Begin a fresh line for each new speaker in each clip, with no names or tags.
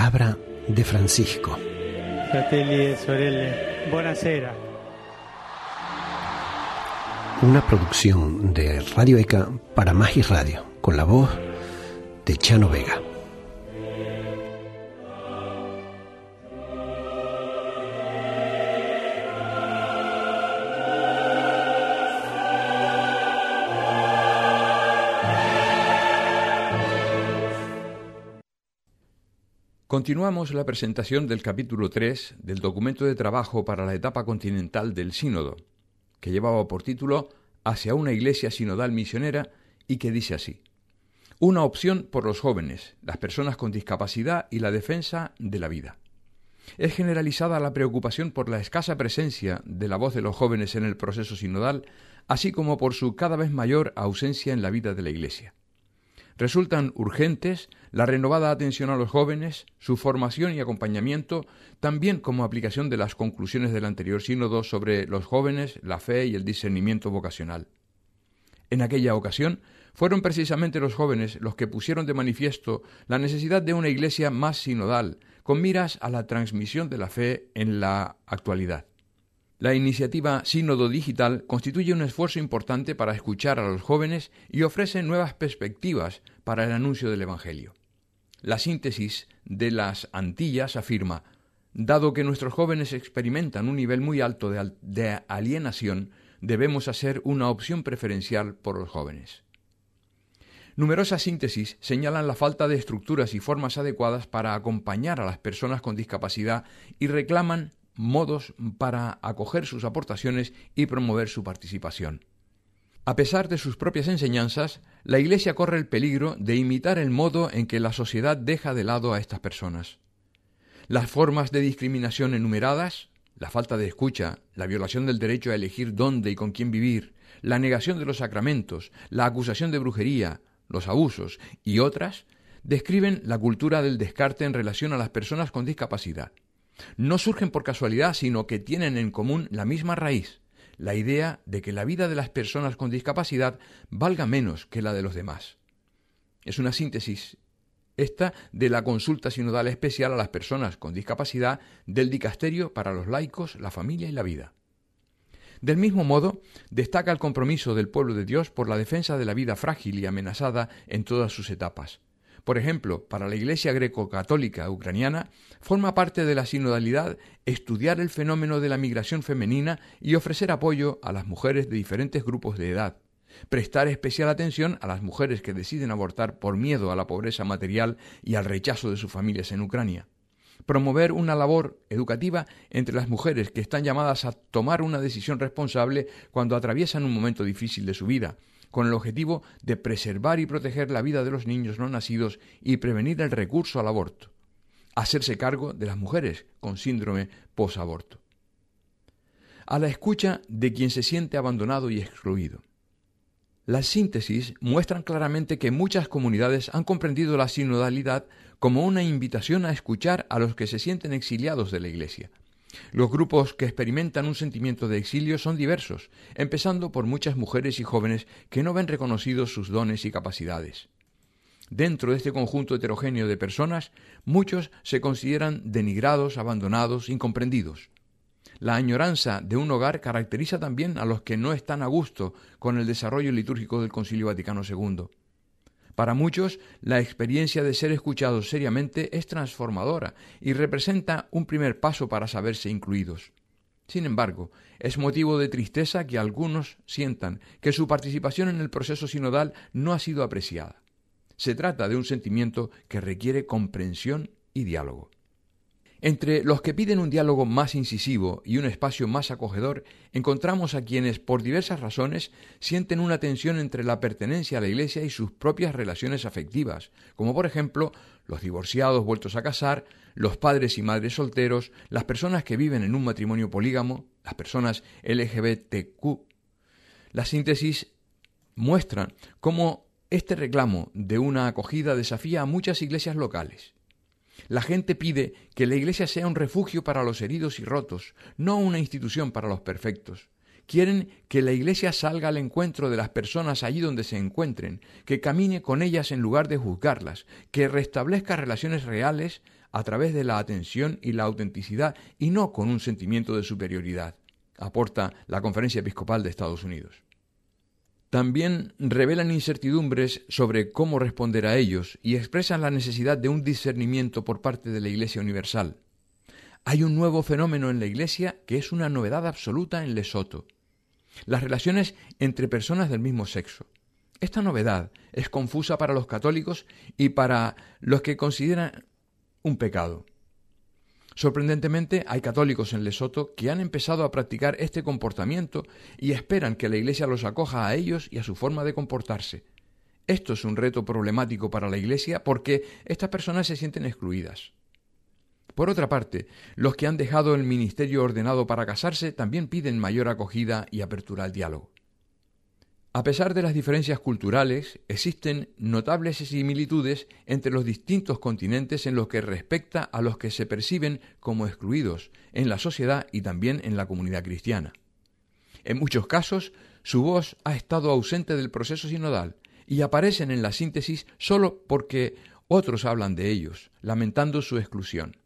Palabra de Francisco.
Fratelli e sorelle, buonasera.
Una producción de Radio ECA para Magis Radio, con la voz de Chano Vega.
Continuamos la presentación del capítulo 3 del documento de trabajo para la etapa continental del Sínodo, que llevaba por título Hacia una iglesia sinodal misionera y que dice así. Una opción por los jóvenes, las personas con discapacidad y la defensa de la vida. Es generalizada la preocupación por la escasa presencia de la voz de los jóvenes en el proceso sinodal, así como por su cada vez mayor ausencia en la vida de la Iglesia. Resultan urgentes la renovada atención a los jóvenes, su formación y acompañamiento, también como aplicación de las conclusiones del anterior sínodo sobre los jóvenes, la fe y el discernimiento vocacional. En aquella ocasión, fueron precisamente los jóvenes los que pusieron de manifiesto la necesidad de una iglesia más sinodal, con miras a la transmisión de la fe en la actualidad. La iniciativa Sínodo Digital constituye un esfuerzo importante para escuchar a los jóvenes y ofrece nuevas perspectivas para el anuncio del Evangelio. La síntesis de las Antillas afirma, dado que nuestros jóvenes experimentan un nivel muy alto de, alienación, debemos hacer una opción preferencial por los jóvenes. Numerosas síntesis señalan la falta de estructuras y formas adecuadas para acompañar a las personas con discapacidad y reclaman modos para acoger sus aportaciones y promover su participación. A pesar de sus propias enseñanzas, la Iglesia corre el peligro de imitar el modo en que la sociedad deja de lado a estas personas. Las formas de discriminación enumeradas, la falta de escucha, la violación del derecho a elegir dónde y con quién vivir, la negación de los sacramentos, la acusación de brujería, los abusos y otras, describen la cultura del descarte en relación a las personas con discapacidad no surgen por casualidad, sino que tienen en común la misma raíz, la idea de que la vida de las personas con discapacidad valga menos que la de los demás. Es una síntesis esta de la consulta sinodal especial a las personas con discapacidad del Dicasterio para los laicos, la familia y la vida. Del mismo modo, destaca el compromiso del pueblo de Dios por la defensa de la vida frágil y amenazada en todas sus etapas. Por ejemplo, para la Iglesia greco-católica ucraniana, forma parte de la sinodalidad estudiar el fenómeno de la migración femenina y ofrecer apoyo a las mujeres de diferentes grupos de edad, prestar especial atención a las mujeres que deciden abortar por miedo a la pobreza material y al rechazo de sus familias en Ucrania, promover una labor educativa entre las mujeres que están llamadas a tomar una decisión responsable cuando atraviesan un momento difícil de su vida, con el objetivo de preservar y proteger la vida de los niños no nacidos y prevenir el recurso al aborto, hacerse cargo de las mujeres con síndrome posaborto. A la escucha de quien se siente abandonado y excluido. Las síntesis muestran claramente que muchas comunidades han comprendido la sinodalidad como una invitación a escuchar a los que se sienten exiliados de la Iglesia, los grupos que experimentan un sentimiento de exilio son diversos, empezando por muchas mujeres y jóvenes que no ven reconocidos sus dones y capacidades. Dentro de este conjunto heterogéneo de personas, muchos se consideran denigrados, abandonados, incomprendidos. La añoranza de un hogar caracteriza también a los que no están a gusto con el desarrollo litúrgico del Concilio Vaticano II. Para muchos, la experiencia de ser escuchados seriamente es transformadora y representa un primer paso para saberse incluidos. Sin embargo, es motivo de tristeza que algunos sientan que su participación en el proceso sinodal no ha sido apreciada. Se trata de un sentimiento que requiere comprensión y diálogo. Entre los que piden un diálogo más incisivo y un espacio más acogedor, encontramos a quienes, por diversas razones, sienten una tensión entre la pertenencia a la Iglesia y sus propias relaciones afectivas, como por ejemplo los divorciados vueltos a casar, los padres y madres solteros, las personas que viven en un matrimonio polígamo, las personas LGBTQ. La síntesis muestra cómo este reclamo de una acogida desafía a muchas iglesias locales. La gente pide que la iglesia sea un refugio para los heridos y rotos, no una institución para los perfectos. Quieren que la iglesia salga al encuentro de las personas allí donde se encuentren, que camine con ellas en lugar de juzgarlas, que restablezca relaciones reales a través de la atención y la autenticidad y no con un sentimiento de superioridad, aporta la Conferencia Episcopal de Estados Unidos. También revelan incertidumbres sobre cómo responder a ellos y expresan la necesidad de un discernimiento por parte de la Iglesia Universal. Hay un nuevo fenómeno en la Iglesia que es una novedad absoluta en Lesoto. Las relaciones entre personas del mismo sexo. Esta novedad es confusa para los católicos y para los que consideran un pecado. Sorprendentemente, hay católicos en Lesoto que han empezado a practicar este comportamiento y esperan que la Iglesia los acoja a ellos y a su forma de comportarse. Esto es un reto problemático para la Iglesia porque estas personas se sienten excluidas. Por otra parte, los que han dejado el ministerio ordenado para casarse también piden mayor acogida y apertura al diálogo. A pesar de las diferencias culturales, existen notables similitudes entre los distintos continentes en lo que respecta a los que se perciben como excluidos en la sociedad y también en la comunidad cristiana. En muchos casos, su voz ha estado ausente del proceso sinodal y aparecen en la síntesis solo porque otros hablan de ellos, lamentando su exclusión.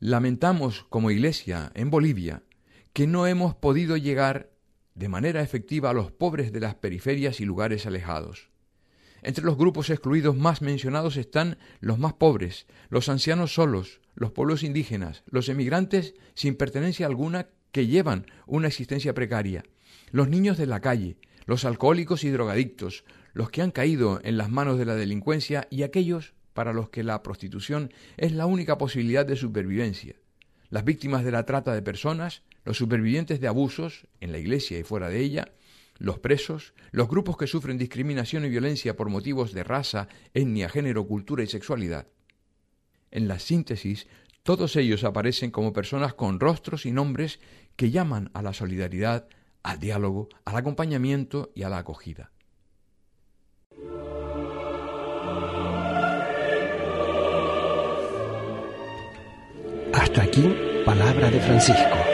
Lamentamos como Iglesia en Bolivia que no hemos podido llegar de manera efectiva a los pobres de las periferias y lugares alejados. Entre los grupos excluidos más mencionados están los más pobres, los ancianos solos, los pueblos indígenas, los emigrantes sin pertenencia alguna que llevan una existencia precaria, los niños de la calle, los alcohólicos y drogadictos, los que han caído en las manos de la delincuencia y aquellos para los que la prostitución es la única posibilidad de supervivencia, las víctimas de la trata de personas, los supervivientes de abusos, en la Iglesia y fuera de ella, los presos, los grupos que sufren discriminación y violencia por motivos de raza, etnia, género, cultura y sexualidad. En la síntesis, todos ellos aparecen como personas con rostros y nombres que llaman a la solidaridad, al diálogo, al acompañamiento y a la acogida.
Hasta aquí, palabra de Francisco.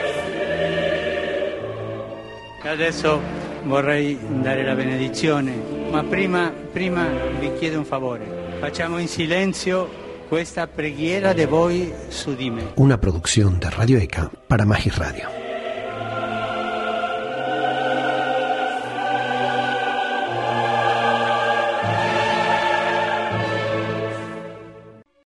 Adesso vorrei dare la benedizione, ma prima, prima vi chiedo un favore. Facciamo in silenzio questa preghiera de voi su di me.
Una producción de Radio ECA para Magis Radio.